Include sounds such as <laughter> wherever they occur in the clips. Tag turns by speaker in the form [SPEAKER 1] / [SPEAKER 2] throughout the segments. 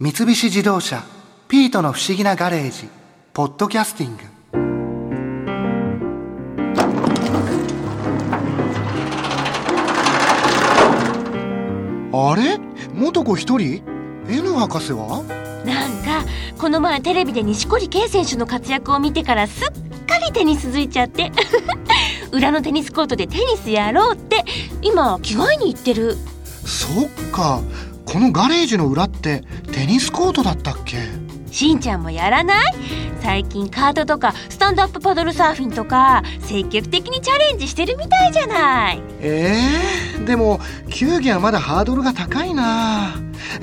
[SPEAKER 1] 三菱自動車「ピートの不思議なガレージ」「ポッドキャスティング」あれ？元子一人？N 博士は？
[SPEAKER 2] なんかこの前テレビで錦織圭選手の活躍を見てからすっかりテニスづいちゃって。<laughs> 裏のテニスコートでテニスやろうって今着替えに行ってる。
[SPEAKER 1] そっか。このガレージの裏ってテニスコートだったっけ？
[SPEAKER 2] しんちゃんもやらない？最近カートとかスタンドアップパドルサーフィンとか積極的にチャレンジしてるみたいじゃない。
[SPEAKER 1] えー、でも球技はまだハードルが高いな。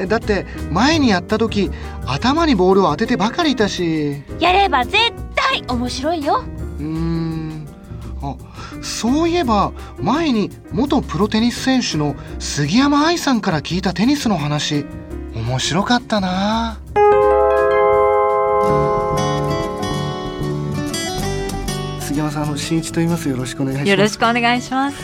[SPEAKER 1] だって前にやった時頭にボールを当ててばかりいたし。
[SPEAKER 2] やれば絶対面白いよ。
[SPEAKER 1] うーん。あそういえば前に元プロテニス選手の杉山愛さんから聞いたテニスの話面白かったな。杉山さんあの新一と言います。よろしくお願いします。
[SPEAKER 3] よろしくお願いします。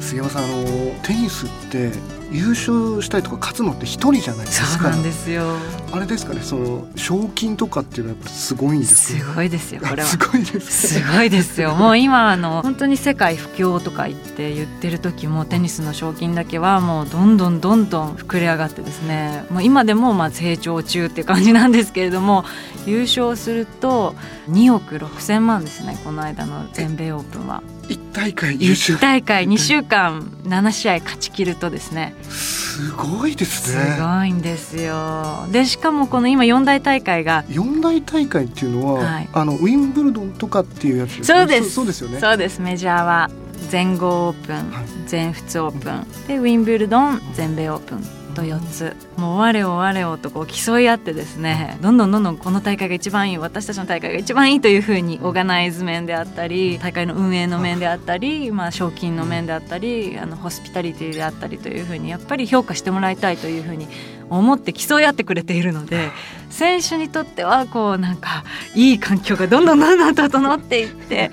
[SPEAKER 1] 杉山さんあのテニスって優勝したりとか勝つのって一人じゃないですか。
[SPEAKER 3] そうなんですよ。
[SPEAKER 1] あれですかねその賞金とかっていうのはやっぱすごいんです
[SPEAKER 3] すごいですよこれは。
[SPEAKER 1] すごいです
[SPEAKER 3] すごいですよ。もう今あの本当に世界不況とか言って言ってる時もテニスの賞金だけはもうどんどんどんどん膨れ上がってですね。もう今でもまあ成長中って感じなんですけれども <laughs> 優勝すると2億6千万ですねこの間の全米オープンは
[SPEAKER 1] 一大会優勝
[SPEAKER 3] 1大会2週間7試合勝ち切るとですね。
[SPEAKER 1] すごいです
[SPEAKER 3] す
[SPEAKER 1] ね
[SPEAKER 3] ごいんですよ。でしかもこの今四大大会が。
[SPEAKER 1] 四大大会っていうのは、
[SPEAKER 3] はい。
[SPEAKER 1] あのウィンブルドンとかっていうやつ
[SPEAKER 3] そうです。
[SPEAKER 1] そうですよね。
[SPEAKER 3] そうです。メジャーは全豪オープン、
[SPEAKER 1] はい。
[SPEAKER 3] 全仏オープン。でウィンブルドン全米オープンと4つもう我を我をとこう競い合ってですねどんどんどんどんこの大会が一番いい私たちの大会が一番いいというふうにオーガナイズ面であったり大会の運営の面であったり、まあ、賞金の面であったりあのホスピタリティであったりというふうにやっぱり評価してもらいたいというふうに思って競い合ってくれているので選手にとってはこうなんかいい環境がどんどんどんどん整っていって。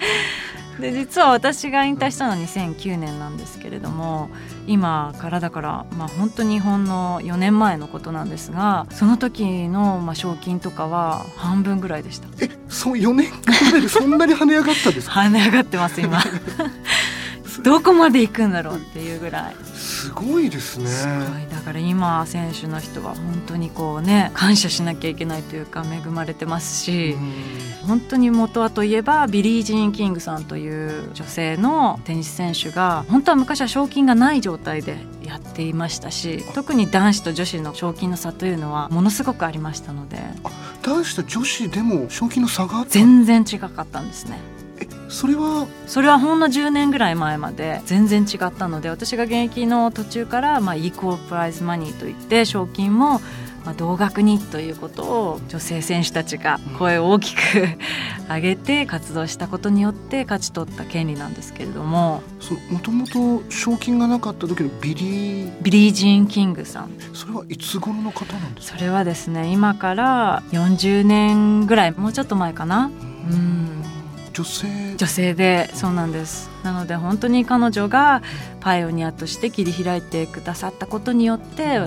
[SPEAKER 3] で実は私が引退したのは2009年なんですけれども今からだから、まあ、本当にほんの4年前のことなんですがその時のまあ賞金とかは半分ぐらいでした。
[SPEAKER 1] えそう4年間でそんなに跳ね上がったんですか？
[SPEAKER 3] 跳ね上がってます今 <laughs> どこまで行くんだろうっていうぐらい。
[SPEAKER 1] すごいですね。
[SPEAKER 3] すごい。だから今選手の人は本当にこうね感謝しなきゃいけないというか恵まれてますし、本当に元はといえばビリー・ジーン・キングさんという女性のテニス選手が本当は昔は賞金がない状態でやっていましたし特に男子と女子の賞金の差というのはものすごくありましたので。
[SPEAKER 1] 男子と女子でも賞金の差があった
[SPEAKER 3] 全然違かったんですね。
[SPEAKER 1] えそれは？
[SPEAKER 3] それはほんの10年ぐらい前まで全然違ったので私が現役の途中から、まあ、 equal prize money といって賞金も、まあ、同額にということを女性選手たちが声を大きく <laughs> 上げて活動したことによって勝ち取った権利なんですけれども。
[SPEAKER 1] もともと賞金がなかった時のビリー？
[SPEAKER 3] ビリー・ジーン・キングさん。
[SPEAKER 1] それはいつ頃の方なんですか？
[SPEAKER 3] それはですね今から40年ぐらいもうちょっと前かな。うん
[SPEAKER 1] 女性。
[SPEAKER 3] 女性でそうなんです。なので本当に彼女がパイオニアとして切り開いてくださったことによって、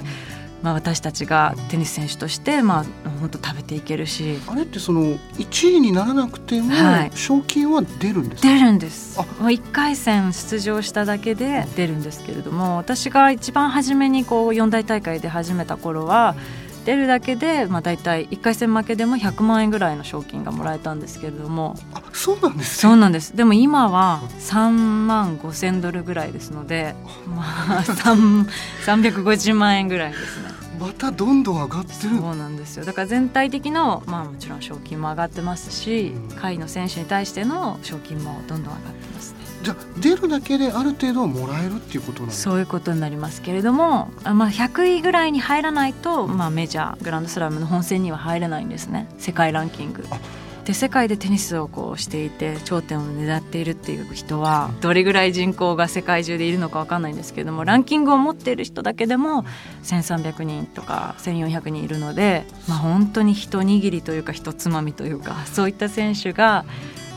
[SPEAKER 3] まあ、私たちがテニス選手として、まあ、本当食べていけるし。
[SPEAKER 1] あれってその1位にならなくても
[SPEAKER 3] はい。
[SPEAKER 1] 賞金は出るんですか、
[SPEAKER 3] 出るんです。
[SPEAKER 1] あ。
[SPEAKER 3] もう1回戦出場しただけで出るんですけれども私が一番初めにこう四大大会で始めた頃は出るだけで、まあ、大体1回戦負けでも100万円ぐらいの賞金がもらえたんですけれども。
[SPEAKER 1] あそうなんです
[SPEAKER 3] そうなんです。でも今は3万5千ドルぐらいですのでまあ <laughs> 3 350万円ぐらいですね。
[SPEAKER 1] またどんどん上がってる。
[SPEAKER 3] そうなんですよ。だから全体的のまあもちろん賞金も上がってますし
[SPEAKER 1] うん。
[SPEAKER 3] 下位の選手に対しての賞金もどんどん上がってますね。
[SPEAKER 1] じゃあ出るだけである程度はもらえるっていうことなんですか？
[SPEAKER 3] そういうことになりますけれどもあまあ100位ぐらいに入らないと、まあ、メジャーグランドスラムの本戦には入れないんですね。世界ランキング。
[SPEAKER 1] あ。
[SPEAKER 3] で世界でテニスをこうしていて頂点を狙っているっていう人はどれぐらい人口が世界中でいるのかわかんないんですけどもランキングを持っている人だけでも1300人とか1400人いるので、まあ、本当に一握りというか一つまみというかそういった選手が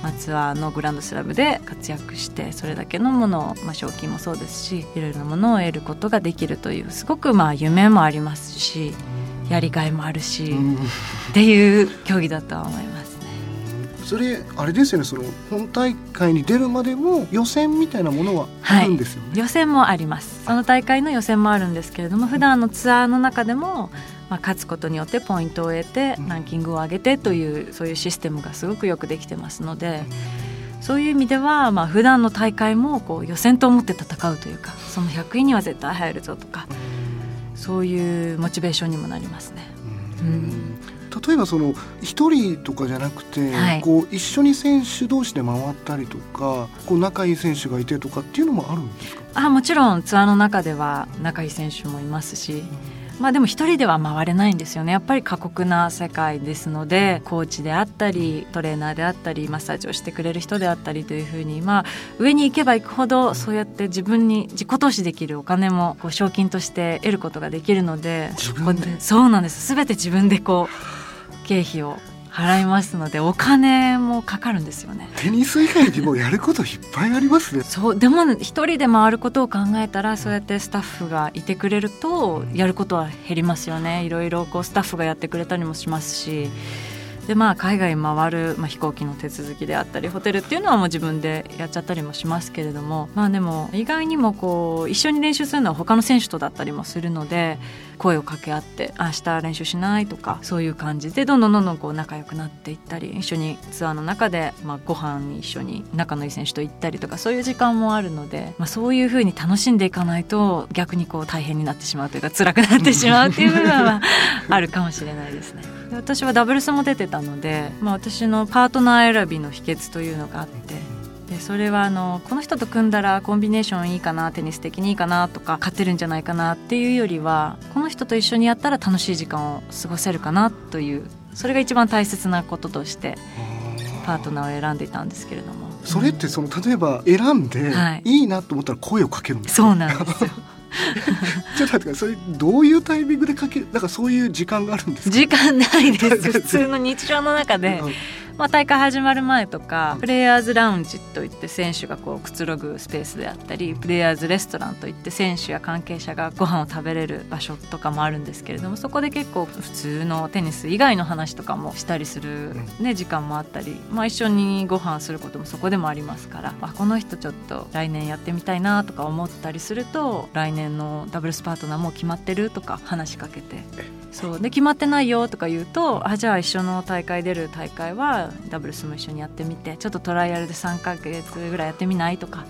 [SPEAKER 3] まあ、ツアーのグランドスラムで活躍してそれだけのものを、まあ、賞金もそうですしいろいろなものを得ることができるというすごくまあ夢もありますしやりがいもあるし、
[SPEAKER 1] うん
[SPEAKER 3] っていう競技だとは思いますね。
[SPEAKER 1] それあれですよねその本大会に出るまでも予選みたいなものはあるんですよね、
[SPEAKER 3] 予選もあります。その大会の予選もあるんですけれども普段のツアーの中でも、まあ、勝つことによってポイントを得て
[SPEAKER 1] うん
[SPEAKER 3] ランキングを上げてというそういうシステムがすごくよくできてますのでそういう意味では、まあ普段の大会もこう予選と思って戦うというかその100位には絶対入るぞとかそういうモチベーションにもなりますね。
[SPEAKER 1] うん例えばその一人とかじゃなくて、
[SPEAKER 3] はい。
[SPEAKER 1] こう一緒に選手同士で回ったりとかこう仲いい選手がいてとかっていうのもあるんですか？
[SPEAKER 3] あもちろんツアーの中では仲いい選手もいますし、まあでも一人では回れないんですよね。やっぱり過酷な世界ですのでコーチであったりトレーナーであったりマッサージをしてくれる人であったりというふうにまあ上に行けば行くほどそうやって自分に自己投資できるお金もこう賞金として得ることができるので
[SPEAKER 1] 自分で？
[SPEAKER 3] そこそうなんです。全て自分でこう経費を払いますのでお金もかかるんですよね。
[SPEAKER 1] テニス以外にもやることいっぱいありますね。
[SPEAKER 3] そうでも一人で回ることを考えたらそうやってスタッフがいてくれるとやることは減りますよね。いろいろこうスタッフがやってくれたりもしますし。でまあ海外回る、まあ、飛行機の手続きであったりホテルっていうのはもう自分でやっちゃったりもしますけれども。まあでも意外にもこう一緒に練習するのは他の選手とだったりもするので声を掛け合って「明日練習しない?」とかそういう感じでどんどんどんどんこう仲良くなっていったり一緒にツアーの中で、まあ、ご飯に一緒に仲のいい選手と行ったりとかそういう時間もあるので、まあ、そういうふうに楽しんでいかないと逆にこう大変になってしまうというか辛くなってしまうっていう部分は <laughs> あるかもしれないですね。で私はダブルスも出てたので、まあ、私のパートナー選びの秘訣というのがあってでそれはあのこの人と組んだらコンビネーションいいかなテニス的にいいかなとか勝てるんじゃないかなっていうよりはこの人と一緒にやったら楽しい時間を過ごせるかなというそれが一番大切なこととしてパートナーを選んでいたんですけれども。
[SPEAKER 1] それってその例えば選んで、
[SPEAKER 3] はい。
[SPEAKER 1] い、いなと思ったら声をかけるんですか
[SPEAKER 3] そうなんですよ。<laughs>
[SPEAKER 1] ちょっと待ってください。それどういうタイミングでかける？なんかそういう時間があるんですか？
[SPEAKER 3] 時間ないです。<laughs> 普通の日常の中で。
[SPEAKER 1] うん
[SPEAKER 3] まあ、大会始まる前とかプレイヤーズラウンジといって選手がこうくつろぐスペースであったりプレイヤーズレストランといって選手や関係者がご飯を食べれる場所とかもあるんですけれどもそこで結構普通のテニス以外の話とかもしたりする、ね、時間もあったり、まあ、一緒にご飯することもそこでもありますからあこの人ちょっと来年やってみたいなとか思ったりすると来年のダブルスパートナーもう決まってるとか話しかけてそう。で決まってないよとか言うとあじゃあ一緒の大会出る大会はダブルスも一緒にやってみてちょっとトライアルで3ヶ月ぐらいやってみないとか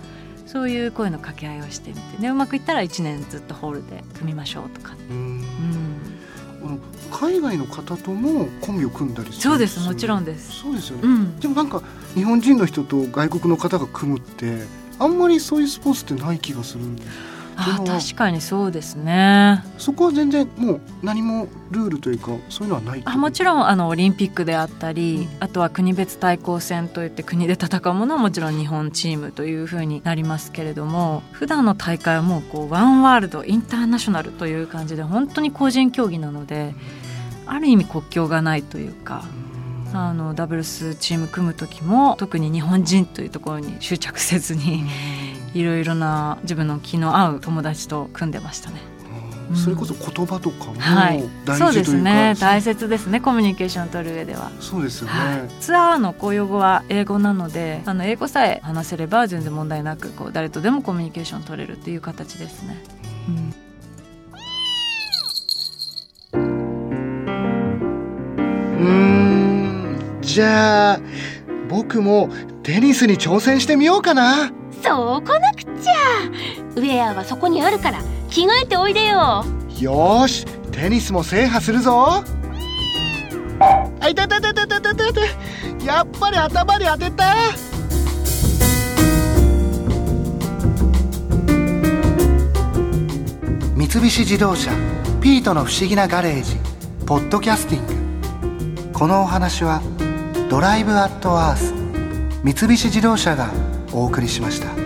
[SPEAKER 3] そういう声の掛け合いをしてみて。でうまくいったら1年ずっとホールで組みましょうとか、
[SPEAKER 1] うん。海外の方ともコンビを組んだりする
[SPEAKER 3] そうです。もちろんです。
[SPEAKER 1] そうですよね、
[SPEAKER 3] うん。
[SPEAKER 1] でもなんか日本人の人と外国の方が組むってあんまりそういうスポーツってない気がするんで
[SPEAKER 3] あ確かにそうですね
[SPEAKER 1] そこは全然もう何もルールというかそういうのはない
[SPEAKER 3] あもちろんあのオリンピックであったり、
[SPEAKER 1] うん
[SPEAKER 3] あとは国別対抗戦といって国で戦うものはもちろん日本チームというふうになりますけれども普段の大会はもうこうワンワールドインターナショナルという感じで本当に個人競技なのである意味国境がないというか。あのダブルスチーム組む時も特に日本人というところに執着せずにいろいろな自分の気の合う友達と組んでましたね。
[SPEAKER 1] うん。それこそ言葉とかも
[SPEAKER 3] はい。
[SPEAKER 1] 大
[SPEAKER 3] そうで
[SPEAKER 1] 事というか、
[SPEAKER 3] すね。大切ですね。コミュニケーションを取る上では。
[SPEAKER 1] そうですよね、
[SPEAKER 3] はい、ツアーの公用語は英語なのであの英語さえ話せれば全然問題なくこう誰とでもコミュニケーション取れるっていう形ですね。うん。
[SPEAKER 1] うーん。じゃあ僕もテニスに挑戦してみようかな
[SPEAKER 2] そうこなくっちゃ。ウェアはそこにあるから着替えておいでよ。
[SPEAKER 1] よーしテニスも制覇するぞ。あいたたたたたたたた。やっぱり頭に当てた。三菱自動車ピートの不思議なガレージポッドキャスティング。このお話はドライブアットアース三菱自動車がお送りしました。